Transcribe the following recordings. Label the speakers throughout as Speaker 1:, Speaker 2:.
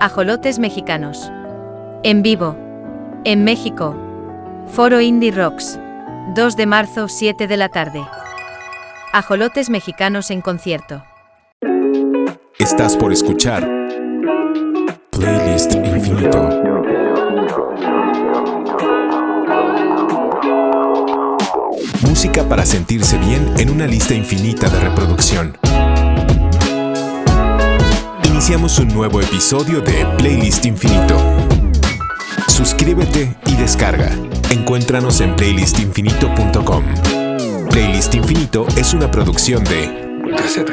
Speaker 1: Ajolotes Mexicanos. En vivo. En México. Foro Indie Rocks. 2 de marzo, 7 de la tarde. Ajolotes Mexicanos en concierto.
Speaker 2: Estás por escuchar Playlist Infinito. Música para sentirse bien en una lista infinita de reproducción. Iniciamos un nuevo episodio de Playlist Infinito. Suscríbete y descarga. Encuéntranos en playlistinfinito.com. Playlist Infinito es una producción de Cassette.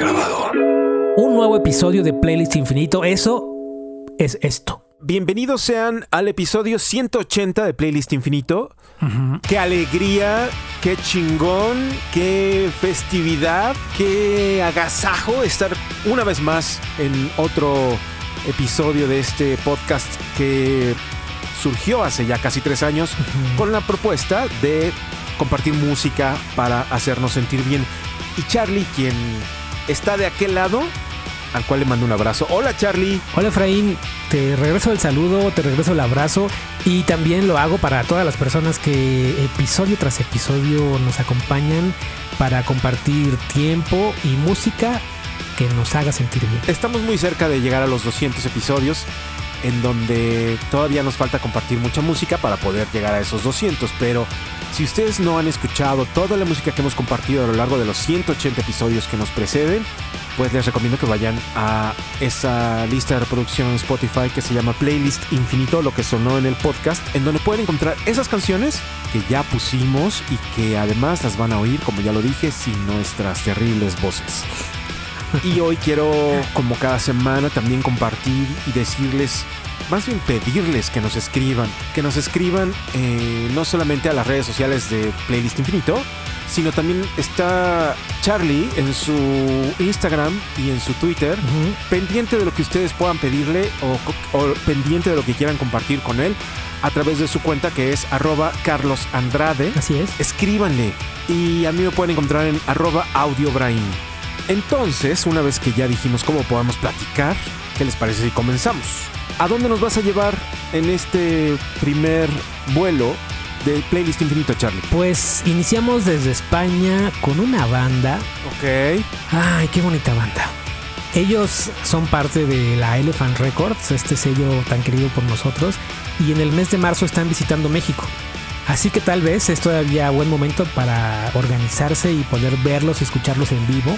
Speaker 3: Un nuevo episodio de Playlist Infinito. Eso es esto.
Speaker 4: Bienvenidos sean al episodio 180 de Playlist Infinito. Qué alegría, qué chingón, qué festividad, qué agasajo estar una vez más en otro episodio de este podcast que surgió hace ya casi tres años con la propuesta de compartir música para hacernos sentir bien. Y Charlie, quien está de aquel lado, al cual le mando un abrazo. Hola Charlie.
Speaker 3: Hola Efraín, te regreso el saludo, te regreso el abrazo y también lo hago para todas las personas que episodio tras episodio nos acompañan para compartir tiempo y música que nos haga sentir bien.
Speaker 4: Estamos muy cerca de llegar a los 200 episodios en donde todavía nos falta compartir mucha música para poder llegar a esos 200, pero si ustedes no han escuchado toda la música que hemos compartido a lo largo de los 180 episodios que nos preceden, pues les recomiendo que vayan a esa lista de reproducción en Spotify que se llama Playlist Infinito, lo que sonó en el podcast, en donde pueden encontrar esas canciones que ya pusimos y que además las van a oír, como ya lo dije, sin nuestras terribles voces. Y hoy quiero, como cada semana, también compartir y decirles, más bien pedirles que nos escriban, que nos escriban eh, no solamente a las redes sociales de Playlist Infinito, sino también está Charlie en su Instagram y en su Twitter, pendiente de lo que ustedes puedan pedirle o, o pendiente de lo que quieran compartir con él a través de su cuenta que es arroba Carlos Andrade.
Speaker 3: Así es.
Speaker 4: Escríbanle y a mí me pueden encontrar en arroba audiobrain. Entonces, una vez que ya dijimos cómo podemos platicar, ¿qué les parece si comenzamos? ¿A dónde nos vas a llevar en este primer vuelo de Playlist Infinito, Charlie?
Speaker 3: Pues iniciamos desde España con una banda.
Speaker 4: Ok.
Speaker 3: Ay, qué bonita banda. Ellos son parte de la Elephant Records, este sello tan querido por nosotros, y en el mes de marzo están visitando México. Así que tal vez es todavía buen momento para organizarse y poder verlos y escucharlos en vivo.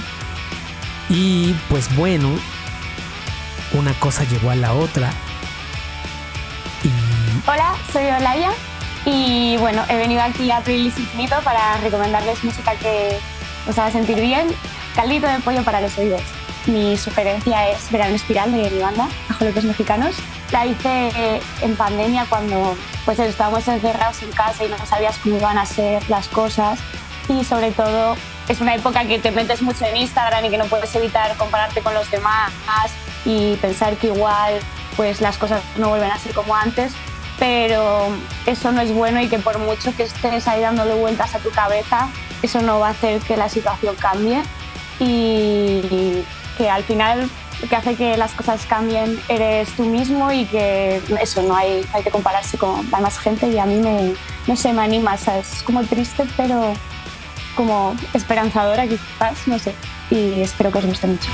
Speaker 3: Y pues bueno, una cosa llevó a la otra.
Speaker 5: Hola, soy Olaya y bueno, he venido aquí a Playlist Infinito para recomendarles música que os haga sentir bien. Caldito de pollo para los oídos. Mi sugerencia es Verano Espiral de mi banda, Ajolotes Mexicanos. La hice en pandemia cuando pues estábamos encerrados en casa y no sabías cómo iban a ser las cosas y sobre todo es una época que te metes mucho en Instagram y que no puedes evitar compararte con los demás y pensar que igual pues las cosas no vuelven a ser como antes, pero eso no es bueno y que por mucho que estés ahí dándole vueltas a tu cabeza, eso no va a hacer que la situación cambie y que al final lo que hace que las cosas cambien eres tú mismo y que eso no hay, hay que compararse con la demás gente y a mí me, no sé, me anima, ¿sabes? es como triste pero como esperanzadora quizás, no sé, y espero que os guste mucho.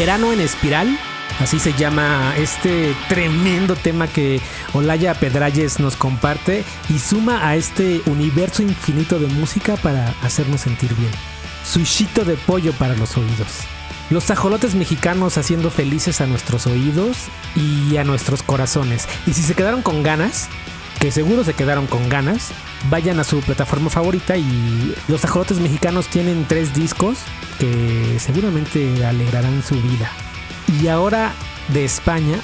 Speaker 6: Verano
Speaker 3: en Espiral. Así se llama este tremendo tema que Olaya Pedralles nos comparte y suma a este universo infinito de música para hacernos sentir bien. Sushito de pollo para los oídos. Los ajolotes mexicanos haciendo felices a nuestros oídos y a nuestros corazones. Y si se quedaron con ganas, que seguro se quedaron con ganas, vayan a su plataforma favorita y los ajolotes mexicanos tienen tres discos que seguramente alegrarán su vida. Y ahora de España,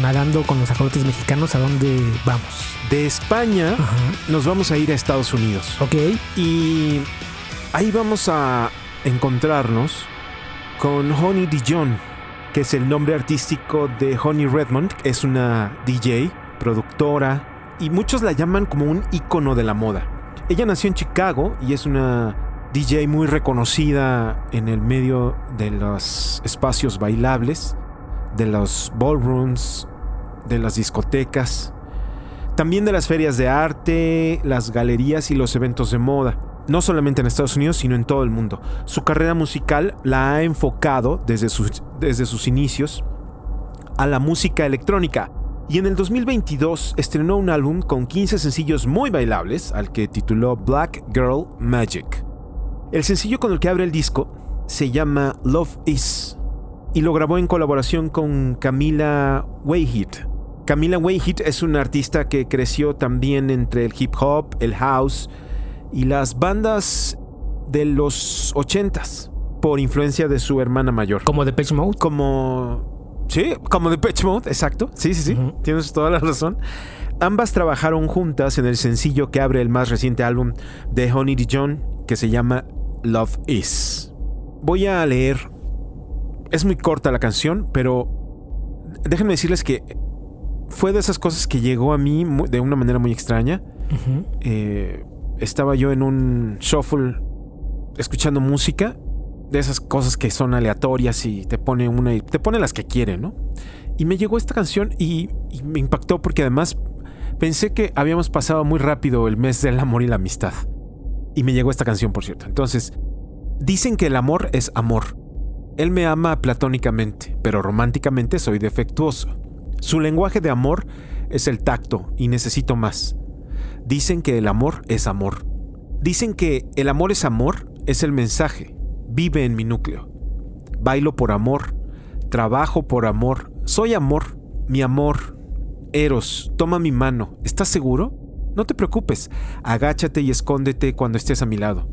Speaker 3: nadando con los ajolotes mexicanos, ¿a dónde vamos?
Speaker 4: De España
Speaker 3: Ajá.
Speaker 4: nos vamos a ir a Estados Unidos.
Speaker 3: Ok,
Speaker 4: Y ahí vamos a encontrarnos con Honey Dijon, que es el nombre artístico de Honey Redmond. Es una DJ, productora, y muchos la llaman como un ícono de la moda. Ella nació en Chicago y es una DJ muy reconocida en el medio de los espacios bailables, de los ballrooms, de las discotecas, también de las ferias de arte, las galerías y los eventos de moda. No solamente en Estados Unidos, sino en todo el mundo. Su carrera musical la ha enfocado desde sus, desde sus inicios a la música electrónica. Y en el 2022 estrenó un álbum con 15 sencillos muy bailables, al que tituló Black Girl Magic. El sencillo con el que abre el disco se llama Love Is y lo grabó en colaboración con Camila Wayhit. Camila Wayhit es una artista que creció también entre el hip hop, el house y las bandas de los 80s por influencia de su hermana mayor.
Speaker 3: como de Pitch Mode.
Speaker 4: Como. Sí, como de Pitch Mode, exacto. Sí, sí, sí. Tienes toda la razón. Ambas trabajaron juntas en el sencillo que abre el más reciente álbum de Honey Dijon, que se llama Love Is. Voy a leer. Es muy corta la canción, pero déjenme decirles que fue de esas cosas que llegó a mí de una manera muy extraña. Eh, estaba yo en un shuffle escuchando música de esas cosas que son aleatorias y te pone una y te pone las que quiere, ¿no? Y me llegó esta canción y, y me impactó porque además pensé que habíamos pasado muy rápido el mes del amor y la amistad. Y me llegó esta canción, por cierto. Entonces, dicen que el amor es amor. Él me ama platónicamente, pero románticamente soy defectuoso. Su lenguaje de amor es el tacto y necesito más. Dicen que el amor es amor. Dicen que el amor es amor es el mensaje. Vive en mi núcleo. Bailo por amor. Trabajo por amor. Soy amor. Mi amor. Eros, toma mi mano. ¿Estás seguro? No te preocupes. Agáchate y escóndete cuando estés a mi lado.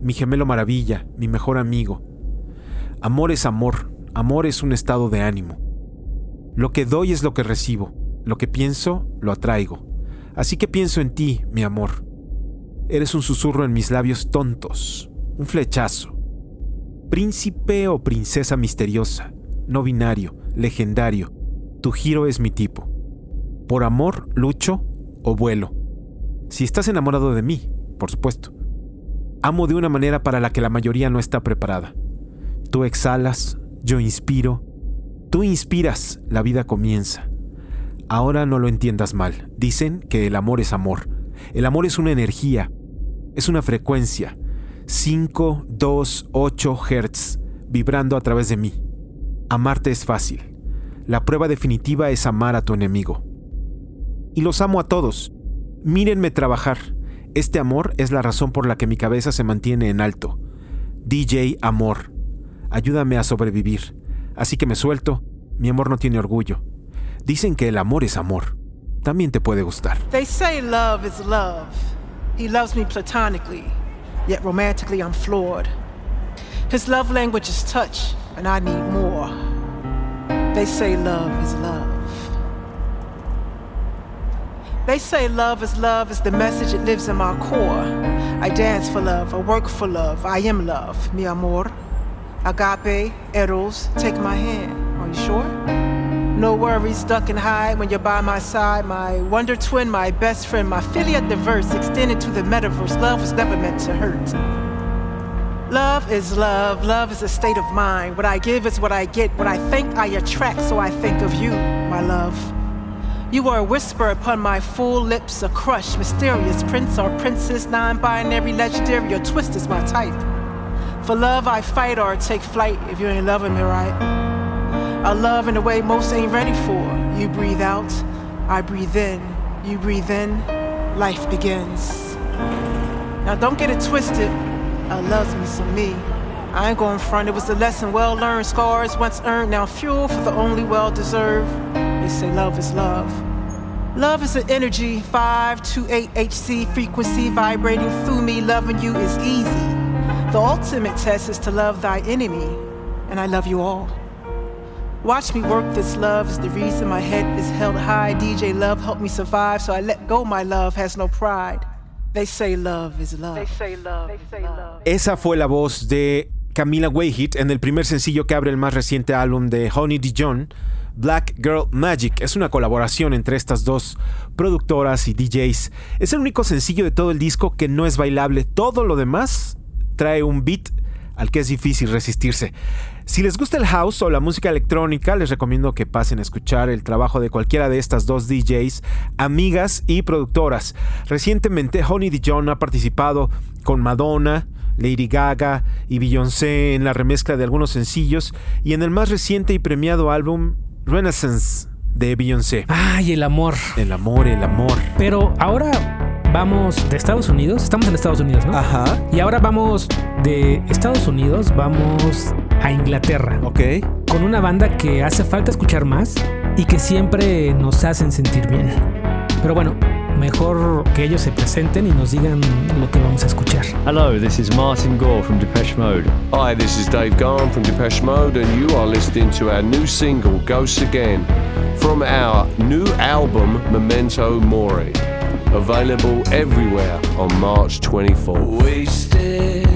Speaker 4: Mi gemelo maravilla, mi mejor amigo. Amor es amor. Amor es un estado de ánimo. Lo que doy es lo que recibo. Lo que pienso, lo atraigo. Así que pienso en ti, mi amor. Eres un susurro en mis labios tontos, un flechazo. Príncipe o princesa misteriosa, no binario, legendario, tu giro es mi tipo. Por amor, lucho o vuelo. Si estás enamorado de mí, por supuesto. Amo de una manera para la que la mayoría no está preparada. Tú exhalas, yo inspiro. Tú inspiras, la vida comienza. Ahora no lo entiendas mal. Dicen que el amor es amor. El amor es una energía, es una frecuencia. 5, 2, 8 Hz vibrando a través de mí. Amarte es fácil. La prueba definitiva es amar a tu enemigo. Y los amo a todos. Mírenme trabajar. Este amor es la razón por la que mi cabeza se mantiene en alto. DJ Amor. Ayúdame a sobrevivir. Así que me suelto. Mi amor no tiene orgullo. Dicen que el amor es amor. También te puede gustar.
Speaker 7: They say love is love. He loves me platonically, yet romantically I'm floored. His love language is touch, and I need more. They say love is love. They say love is love is the message that lives in my core. I dance for love, I work for love, I am love, mi amor. Agape, eros, take my hand. Are you sure? No worries, duck and hide when you're by my side. My wonder twin, my best friend, my filia diverse, extended to the metaverse. Love was never meant to hurt. Love is love. Love is a state of mind. What I give is what I get. What I think, I attract. So I think of you, my love. You are a whisper upon my full lips, a crush, mysterious prince or princess, non binary, legendary, or twist is my type. For love, I fight or take flight if you ain't loving me right. A love in a way most ain't ready for. You breathe out, I breathe in. You breathe in, life begins. Now don't get it twisted. I loves me some me. I ain't going front. It was a lesson well learned, scars once earned, now fuel for the only well deserved. They say love is love. Love is an energy, 528 HC frequency vibrating through me. Loving you is easy. The ultimate test is to love thy enemy, and I love you all. Watch me work this love is the reason my head is held high. DJ Love helped me survive, so I let go. My love has no pride. They say love is love. They say love. They say love.
Speaker 4: Esa fue la voz de Camila Wayhit en el primer sencillo que abre el más reciente álbum de Honey Dijon, Black Girl Magic. Es una colaboración entre estas dos productoras y DJs. Es el único sencillo de todo el disco que no es bailable. Todo lo demás trae un beat al que es difícil resistirse. Si les gusta el house o la música electrónica, les recomiendo que pasen a escuchar el trabajo de cualquiera de estas dos DJs, amigas y productoras. Recientemente, Honey Dijon ha participado con Madonna, Lady Gaga y Beyoncé en la remezcla de algunos sencillos y en el más reciente y premiado álbum Renaissance de Beyoncé.
Speaker 3: Ay, el amor.
Speaker 4: El amor, el amor.
Speaker 3: Pero ahora vamos de Estados Unidos. Estamos en Estados Unidos, ¿no?
Speaker 4: Ajá.
Speaker 3: Y ahora vamos de Estados Unidos, vamos a Inglaterra.
Speaker 4: Ok.
Speaker 3: Con una banda que hace falta escuchar más y que siempre nos hacen sentir bien. Pero bueno, mejor que ellos se presenten y nos digan lo que vamos a escuchar.
Speaker 8: Hello, this is Martin Gore from Depeche Mode.
Speaker 9: Hi, this is Dave Garn from Depeche Mode, and you are listening to our new single, Ghosts Again, from our new album, Memento Mori. Available everywhere on March 24th. Wasted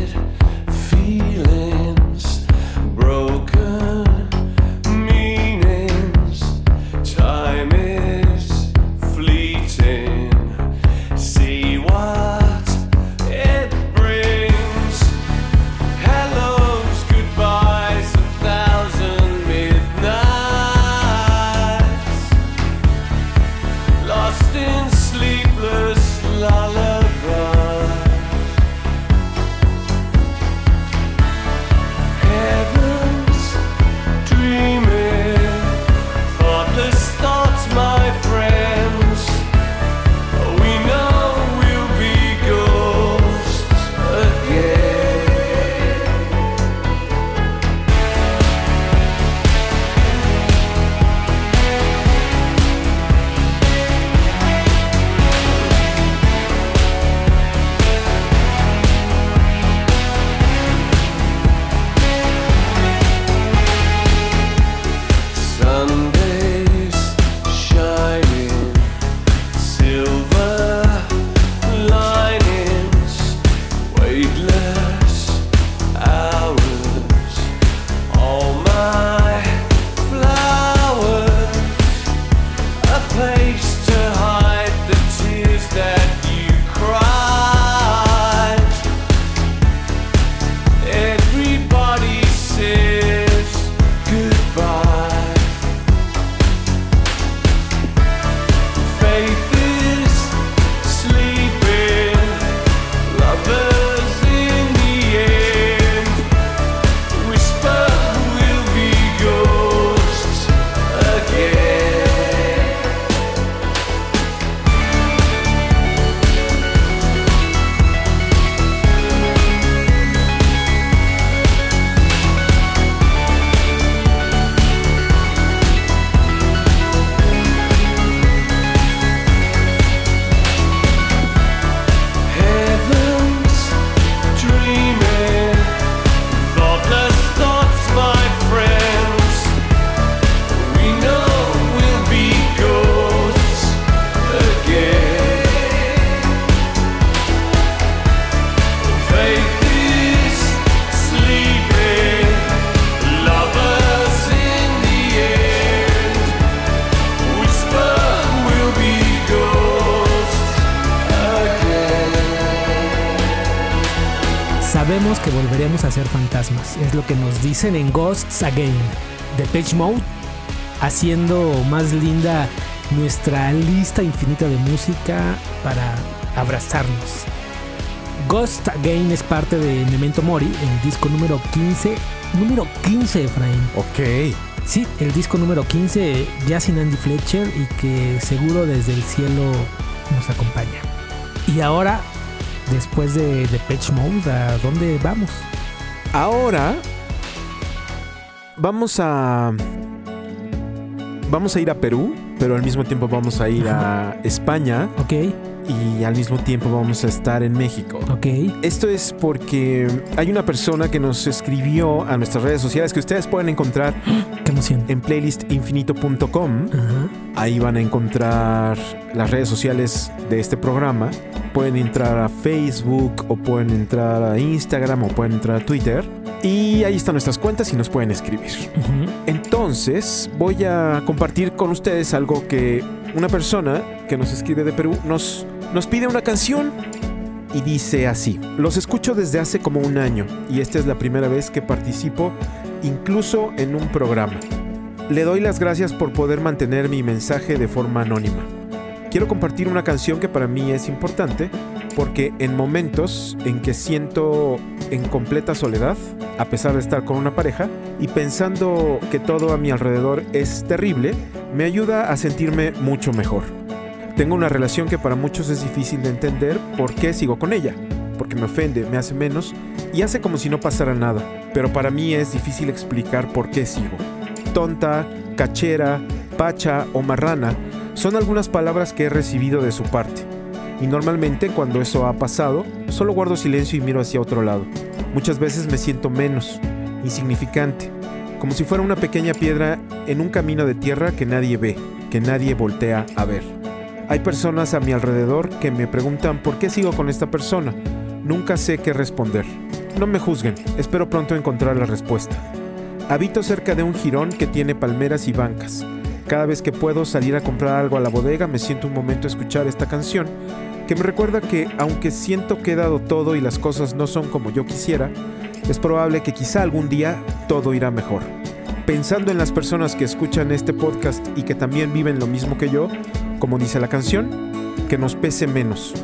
Speaker 3: lo que nos dicen en Ghosts Again, de Page Mode, haciendo más linda nuestra lista infinita de música para abrazarnos. Ghost Again es parte de Memento Mori, el disco número 15, número 15, Efraín.
Speaker 4: Ok.
Speaker 3: Sí, el disco número 15, ya sin Andy Fletcher y que seguro desde el cielo nos acompaña. Y ahora, después de, de Patch Mode, ¿a dónde vamos?
Speaker 4: Ahora vamos a vamos a ir a Perú, pero al mismo tiempo vamos a ir a España
Speaker 3: Ok,
Speaker 4: y al mismo tiempo vamos a estar en México.
Speaker 3: ok.
Speaker 4: Esto es porque hay una persona que nos escribió a nuestras redes sociales que ustedes pueden encontrar
Speaker 3: Qué emoción.
Speaker 4: en playlistinfinito.com.
Speaker 3: Ajá.
Speaker 4: Ahí van a encontrar las redes sociales de este programa. Pueden entrar a Facebook o pueden entrar a Instagram o pueden entrar a Twitter. Y ahí están nuestras cuentas y nos pueden escribir. Entonces voy a compartir con ustedes algo que una persona que nos escribe de Perú nos, nos pide una canción y dice así. Los escucho desde hace como un año y esta es la primera vez que participo incluso en un programa. Le doy las gracias por poder mantener mi mensaje de forma anónima. Quiero compartir una canción que para mí es importante porque en momentos en que siento en completa soledad, a pesar de estar con una pareja, y pensando que todo a mi alrededor es terrible, me ayuda a sentirme mucho mejor. Tengo una relación que para muchos es difícil de entender por qué sigo con ella, porque me ofende, me hace menos y hace como si no pasara nada, pero para mí es difícil explicar por qué sigo. Tonta, cachera, pacha o marrana son algunas palabras que he recibido de su parte. Y normalmente cuando eso ha pasado, solo guardo silencio y miro hacia otro lado. Muchas veces me siento menos, insignificante, como si fuera una pequeña piedra en un camino de tierra que nadie ve, que nadie voltea a ver. Hay personas a mi alrededor que me preguntan por qué sigo con esta persona. Nunca sé qué responder. No me juzguen, espero pronto encontrar la respuesta. Habito cerca de un jirón que tiene palmeras y bancas. Cada vez que puedo salir a comprar algo a la bodega me siento un momento escuchar esta canción que me recuerda que aunque siento que he dado todo y las cosas no son como yo quisiera, es probable que quizá algún día todo irá mejor. Pensando en las personas que escuchan este podcast y que también viven lo mismo que yo, como dice la canción, que nos pese menos,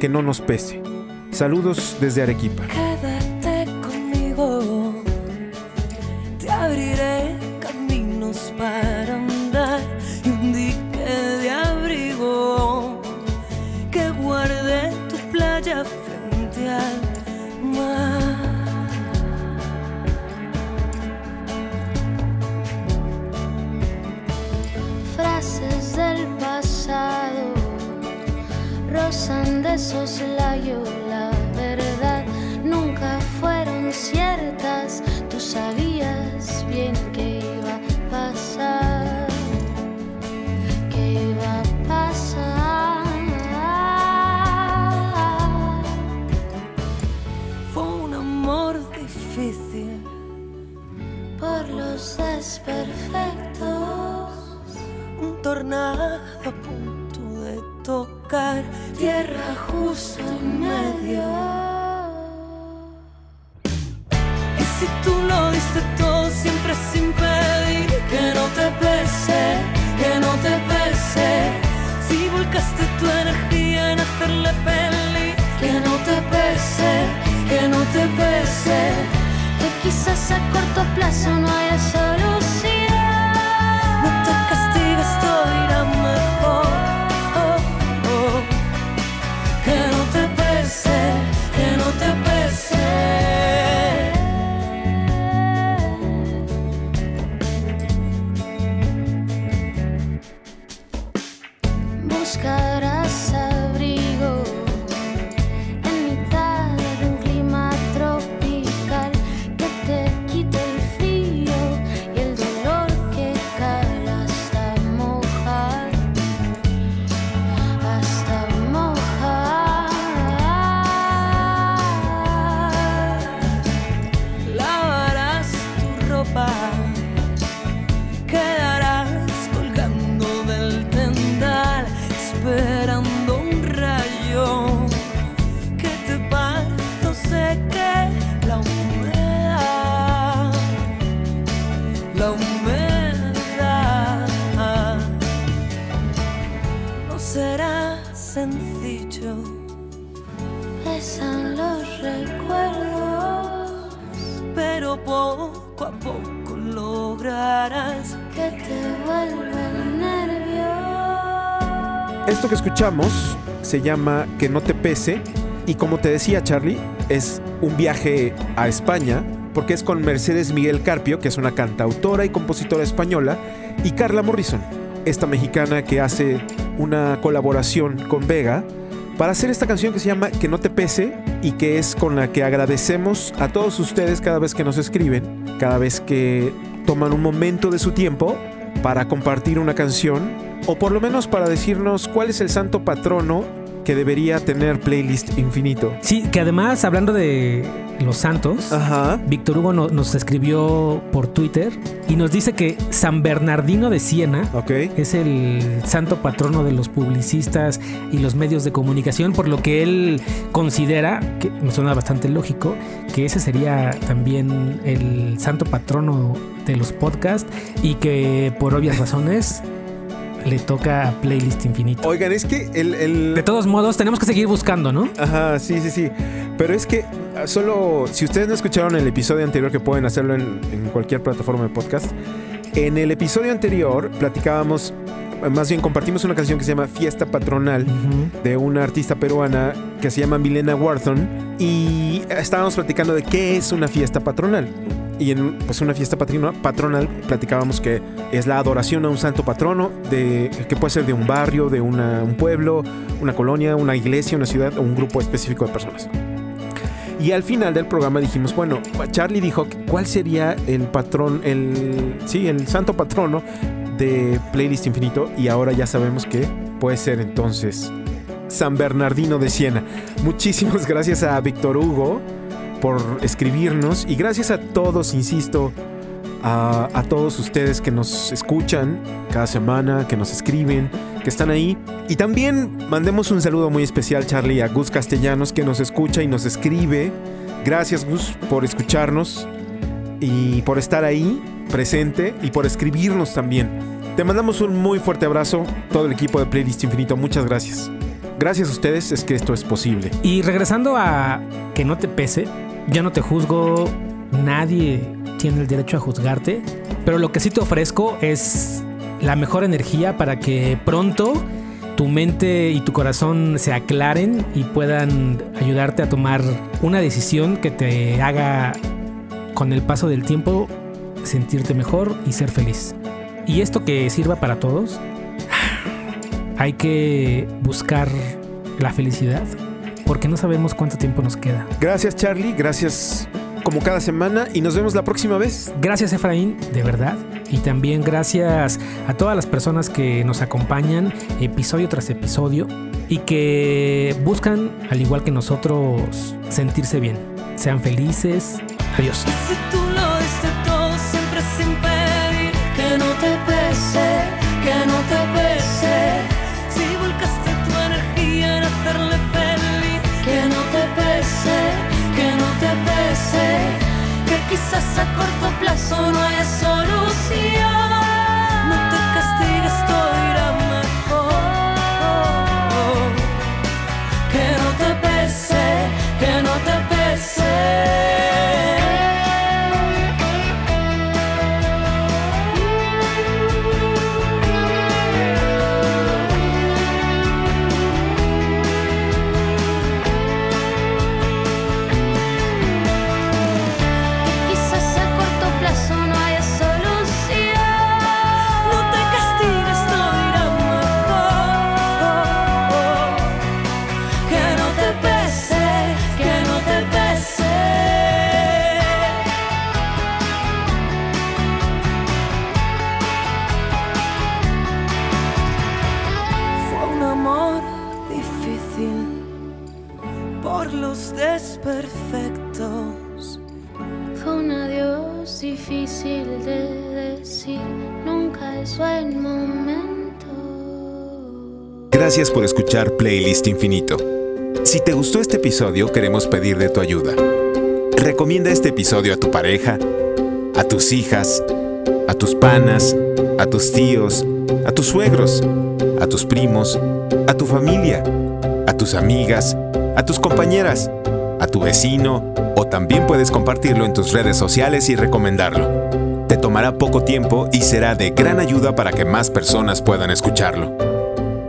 Speaker 4: que no nos pese. Saludos desde Arequipa.
Speaker 6: Por los desperfectos.
Speaker 10: un tornado a punto de tocar tierra justo en medio. Y si tú lo diste todo
Speaker 6: quizás a corto plazo no haya solución.
Speaker 10: No te castigues, todo irá mejor. Oh, oh. Que no te pese, que no te pese.
Speaker 6: Buscarás abrigo pero poco a poco lograrás que te
Speaker 10: vuelva nervioso.
Speaker 4: Esto que escuchamos se llama Que no te pese y como te decía Charlie, es un viaje a España porque es con Mercedes Miguel Carpio, que es una cantautora y compositora española, y Carla Morrison, esta mexicana que hace una colaboración con Vega para hacer esta canción que se llama Que no te pese y que es con la que agradecemos a todos ustedes cada vez que nos escriben, cada vez que toman un momento de su tiempo para compartir una canción o por lo menos para decirnos cuál es el santo patrono que debería tener playlist infinito.
Speaker 3: Sí, que además, hablando de los santos,
Speaker 4: Ajá.
Speaker 3: Víctor Hugo no- nos escribió por Twitter y nos dice que San Bernardino de Siena es el santo patrono de los publicistas y los medios de comunicación, por lo que él considera, que me suena bastante lógico, que ese sería también el santo patrono de los podcasts y que por obvias razones le toca a Playlist Infinito.
Speaker 4: Oigan, es que el... el-
Speaker 3: De todos modos, tenemos que seguir buscando, ¿no?
Speaker 4: Ajá, sí, sí, sí. Pero es que ah, solo, si ustedes no escucharon el episodio anterior, que pueden hacerlo en, en cualquier plataforma de podcast, en el episodio anterior platicábamos, más bien compartimos una canción que se llama Fiesta Patronal de una artista peruana que se llama Milena Warthon y estábamos platicando de qué es una fiesta patronal. Y en pues, una fiesta patrino- patronal platicábamos que es la adoración a un santo patrono, de, que puede ser de un barrio, de una- un pueblo, una colonia, una iglesia, una ciudad o un grupo específico de personas. Y al final del programa dijimos, bueno, Charlie dijo cuál sería el patrón, el sí, el santo patrono de Playlist Infinito y ahora ya sabemos que puede ser entonces San Bernardino de Siena. Muchísimas gracias a Víctor Hugo por escribirnos y gracias a todos, insisto, a, a todos ustedes que nos escuchan cada semana, que nos escriben, que están ahí. Y también mandemos un saludo muy especial, Charlie, a Gus Castellanos, que nos escucha y nos escribe. Gracias, Gus, por escucharnos y por estar ahí presente y por escribirnos también. Te mandamos un muy fuerte abrazo, todo el equipo de Playlist Infinito. Muchas gracias. Gracias a ustedes es que esto es posible.
Speaker 3: Y regresando a que no te pese, yo no te juzgo, nadie tiene el derecho a juzgarte, pero lo que sí te ofrezco es la mejor energía para que pronto tu mente y tu corazón se aclaren y puedan ayudarte a tomar una decisión que te haga con el paso del tiempo sentirte mejor y ser feliz. Y esto que sirva para todos, hay que buscar la felicidad porque no sabemos cuánto tiempo nos queda.
Speaker 4: Gracias, Charlie. Gracias como cada semana y nos vemos la próxima vez.
Speaker 3: Gracias Efraín, de verdad. Y también gracias a todas las personas que nos acompañan episodio tras episodio y que buscan, al igual que nosotros, sentirse bien. Sean felices. Adiós.
Speaker 10: A corto plazo no solución
Speaker 6: difícil de decir, nunca es buen momento.
Speaker 2: Gracias por escuchar Playlist Infinito. Si te gustó este episodio, queremos pedirle tu ayuda. Recomienda este episodio a tu pareja, a tus hijas, a tus panas, a tus tíos, a tus suegros, a tus primos, a tu familia, a tus amigas, a tus compañeras, a tu vecino o también puedes compartirlo en tus redes sociales y recomendarlo. Te tomará poco tiempo y será de gran ayuda para que más personas puedan escucharlo.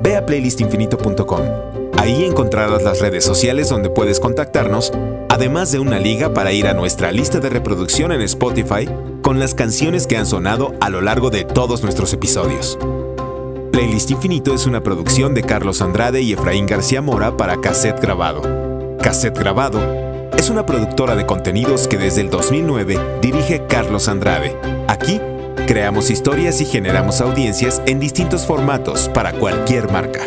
Speaker 4: ve a playlistinfinito.com. Ahí encontrarás las redes sociales donde puedes contactarnos, además de una liga para ir a nuestra lista de reproducción en Spotify con las canciones que han sonado a lo largo de todos nuestros episodios. Playlist Infinito es una producción de Carlos Andrade y Efraín García Mora para Cassette Grabado. Cassette Grabado es una productora de contenidos que desde el 2009 dirige Carlos Andrade. Aquí creamos historias y generamos audiencias en distintos formatos para cualquier marca.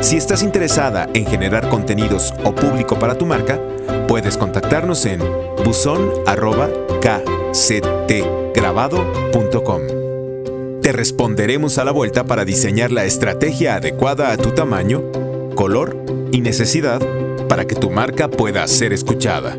Speaker 4: Si estás interesada en generar contenidos o público para tu marca, puedes contactarnos en buzón@kctgrabado.com. Te responderemos a la vuelta para diseñar la estrategia adecuada a tu tamaño, color y necesidad para que tu marca pueda ser escuchada.